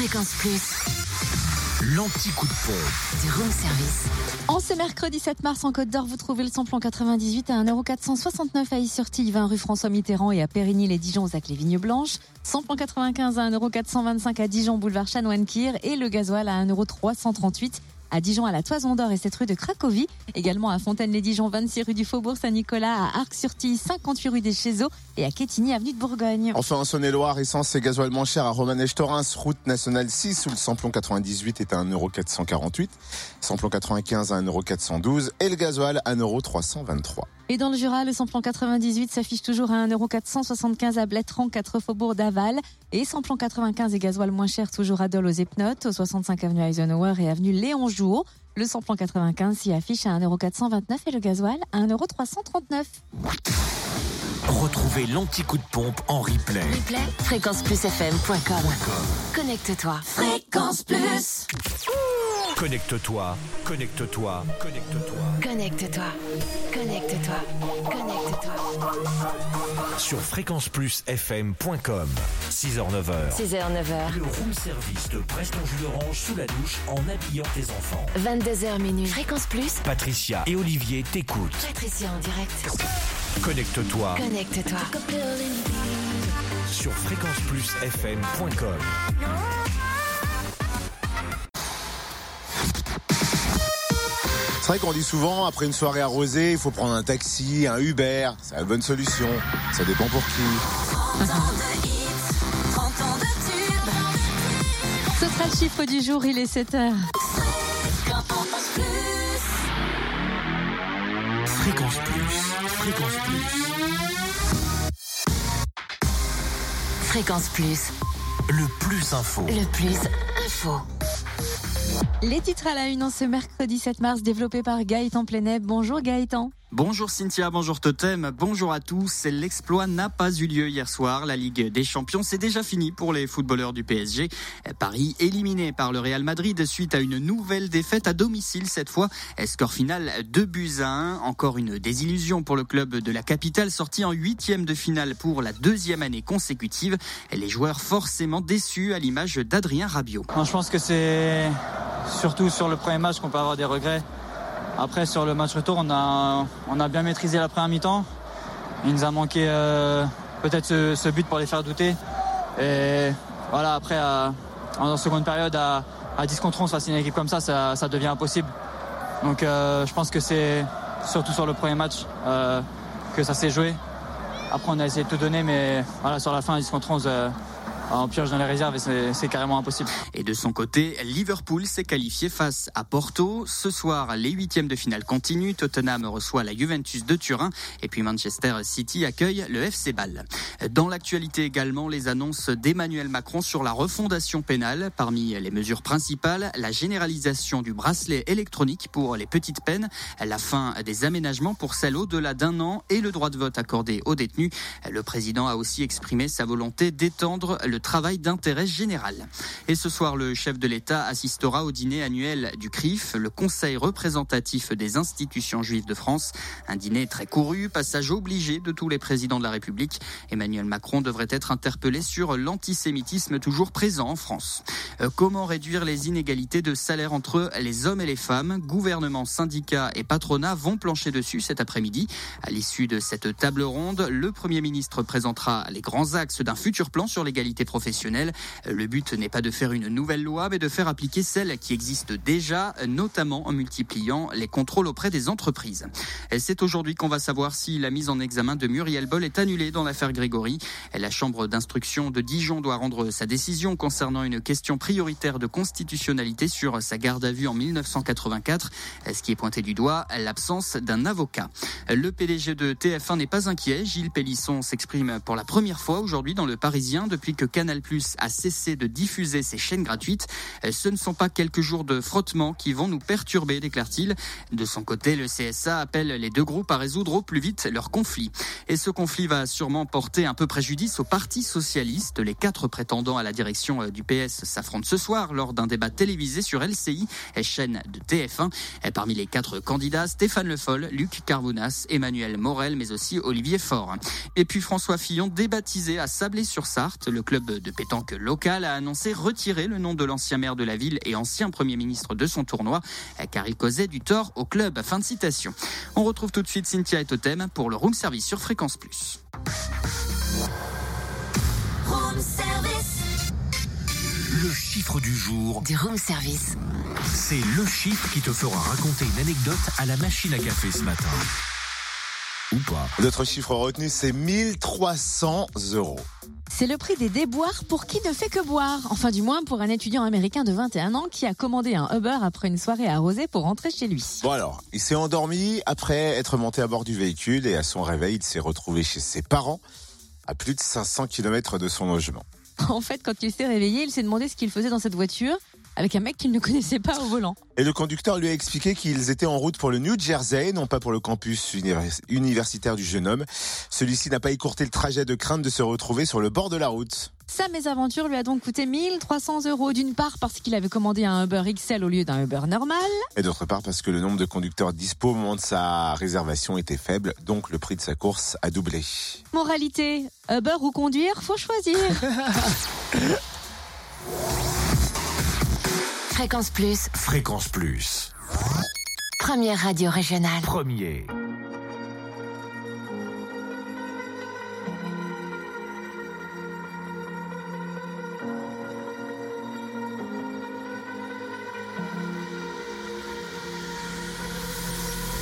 Fréquence Plus. L'anti-coup de pompe. Du room service. En ce mercredi 7 mars en Côte d'Or, vous trouvez le samplon 98 à 1,469€ à Is-sur-Tille, 20 rue François Mitterrand et à Périgny les Dijon aux les Vignes Blanches. Samplon 95 à 1,425€ à Dijon, boulevard Chanoine-Kir et le gasoil à 1,338€ à Dijon à la Toison d'Or et cette rue de Cracovie. Également à Fontaine-les-Dijon, 26 rue du Faubourg Saint-Nicolas, à Arc-sur-Tille, 58 rue des Chézeaux et à Quétigny, avenue de Bourgogne. Enfin, en Saône-et-Loire, essence et gasoil moins cher à Romanèche-Torins, route nationale 6, où le samplon 98 est à 1,448€, samplon 95 à 1,412€ et le gasoil à 1,323€. Et dans le Jura, le samplon 98 s'affiche toujours à 1,475€ à Blétran, 4 faubourg d'Aval. Et samplon 95 et gasoil moins cher toujours à Dole aux Epnotes, au 65 avenue Eisenhower et avenue Léon Jour. Le samplon 95 s'y affiche à 1,429€ et le gasoil à 1,339€. Retrouvez l'anti-coup de pompe en replay. Replay, fréquenceplusfm.com. Connecte-toi. Fréquence Plus. Connecte-toi, connecte-toi, connecte-toi. Connecte-toi. Connecte-toi. Connecte-toi. Sur fréquenceplusfm.com. 6h-9h. 6h, 9h. Le room service te presse ton jus d'orange sous la douche en habillant tes enfants. 22h minuit. Fréquence Plus. Patricia et Olivier t'écoutent. Patricia en direct. Connecte-toi Connecte-toi. sur fréquenceplusfm.com. C'est vrai qu'on dit souvent, après une soirée arrosée, il faut prendre un taxi, un Uber. C'est la bonne solution. Ça dépend pour qui. Ce sera le chiffre du jour, il est 7h. Fréquence Plus, Fréquence Plus. Fréquence Plus. Le plus info. Le plus info. Les titres à la une en ce mercredi 7 mars, développés par Gaëtan Plenet. Bonjour Gaëtan. Bonjour Cynthia, bonjour Totem, bonjour à tous. L'exploit n'a pas eu lieu hier soir. La Ligue des Champions, c'est déjà fini pour les footballeurs du PSG. Paris éliminé par le Real Madrid suite à une nouvelle défaite à domicile cette fois. Score final 2 buts à 1. Encore une désillusion pour le club de la capitale sorti en huitième de finale pour la deuxième année consécutive. Les joueurs forcément déçus à l'image d'Adrien Rabiot. Non, je pense que c'est surtout sur le premier match qu'on peut avoir des regrets. Après, sur le match retour, on a, on a bien maîtrisé la première mi-temps. Il nous a manqué euh, peut-être ce, but pour les faire douter. Et voilà, après, en seconde période, à, à 10 contre 11 face à une équipe comme ça, ça, ça devient impossible. Donc euh, je pense que c'est surtout sur le premier match euh, que ça s'est joué. Après, on a essayé de tout donner, mais voilà, sur la fin, à 10 contre 11, on pioche dans les réserves et c'est- c'est carrément impossible. Et de son côté, Liverpool s'est qualifié face à Porto. Ce soir, les huitièmes de finale continuent. Tottenham reçoit la Juventus de Turin et puis Manchester City accueille le FC Bâle. Dans l'actualité également, les annonces d'Emmanuel Macron sur la refondation pénale. Parmi les mesures principales, la généralisation du bracelet électronique pour les petites peines, la fin des aménagements pour celles au-delà d'un an et le droit de vote accordé aux détenus. Le président a aussi exprimé sa volonté d'étendre le travail d'intérêt général. Et ce soir, le chef de l'État assistera au dîner annuel du CRIF, le Conseil représentatif des institutions juives de France. Un dîner très couru, passage obligé de tous les présidents de la République. Emmanuel Macron devrait être interpellé sur l'antisémitisme toujours présent en France. Euh, comment réduire les inégalités de salaire entre les hommes et les femmes? Gouvernement, syndicats et patronat vont plancher dessus cet après-midi. À l'issue de cette table ronde, le Premier ministre présentera les grands axes d'un futur plan sur l'égalité professionnelle. Le but n'est pas de faire une nouvelle loi, mais de faire appliquer celle qui existe déjà, notamment en multipliant les contrôles auprès des entreprises. C'est aujourd'hui qu'on va savoir si la mise en examen de Muriel Boll est annulée dans l'affaire Grégory. La chambre d'instruction de Dijon doit rendre sa décision concernant une question prioritaire de constitutionnalité sur sa garde à vue en 1984. Ce qui est pointé du doigt, l'absence d'un avocat. Le PDG de TF1 n'est pas inquiet. Gilles Pélisson s'exprime pour la première fois aujourd'hui dans le Parisien depuis que Canal+ a cessé de diffuser ses chaînes gratuites. Ce ne sont pas quelques jours de frottement qui vont nous perturber, déclare-t-il. De son côté, le CSA appelle les deux groupes à résoudre au plus vite leur conflit. Et ce conflit va sûrement porter un peu préjudice au Parti socialiste. Les quatre prétendants à la direction euh, du PS s'affrontent ce soir lors d'un débat télévisé sur LCI, chaîne de TF1. Et parmi les quatre candidats, Stéphane Le Foll, Luc Carvounas, Emmanuel Morel, mais aussi Olivier Faure. Et puis François Fillon, débaptisé à Sablé-sur-Sarthe, le club club de pétanque local a annoncé retirer le nom de l'ancien maire de la ville et ancien premier ministre de son tournoi, car il causait du tort au club. Fin de citation. On retrouve tout de suite Cynthia et Totem pour le room service sur Fréquence Plus. Le chiffre du jour, Du room service. c'est le chiffre qui te fera raconter une anecdote à la machine à café ce matin. Ou pas. Notre chiffre retenu, c'est 1300 euros. C'est le prix des déboires pour qui ne fait que boire. Enfin, du moins pour un étudiant américain de 21 ans qui a commandé un Uber après une soirée arrosée pour rentrer chez lui. Bon alors, il s'est endormi après être monté à bord du véhicule et à son réveil, il s'est retrouvé chez ses parents à plus de 500 km de son logement. En fait, quand il s'est réveillé, il s'est demandé ce qu'il faisait dans cette voiture avec un mec qu'il ne connaissait pas au volant. Et le conducteur lui a expliqué qu'ils étaient en route pour le New Jersey, non pas pour le campus univers- universitaire du jeune homme. Celui-ci n'a pas écourté le trajet de crainte de se retrouver sur le bord de la route. Sa mésaventure lui a donc coûté 1300 euros d'une part parce qu'il avait commandé un Uber XL au lieu d'un Uber normal. Et d'autre part parce que le nombre de conducteurs dispo au moment de sa réservation était faible, donc le prix de sa course a doublé. Moralité, Uber ou conduire, faut choisir. Fréquence Plus, Fréquence Plus. première radio régionale. Premier.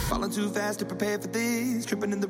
Falling too fast to prepare for this. Tripping in the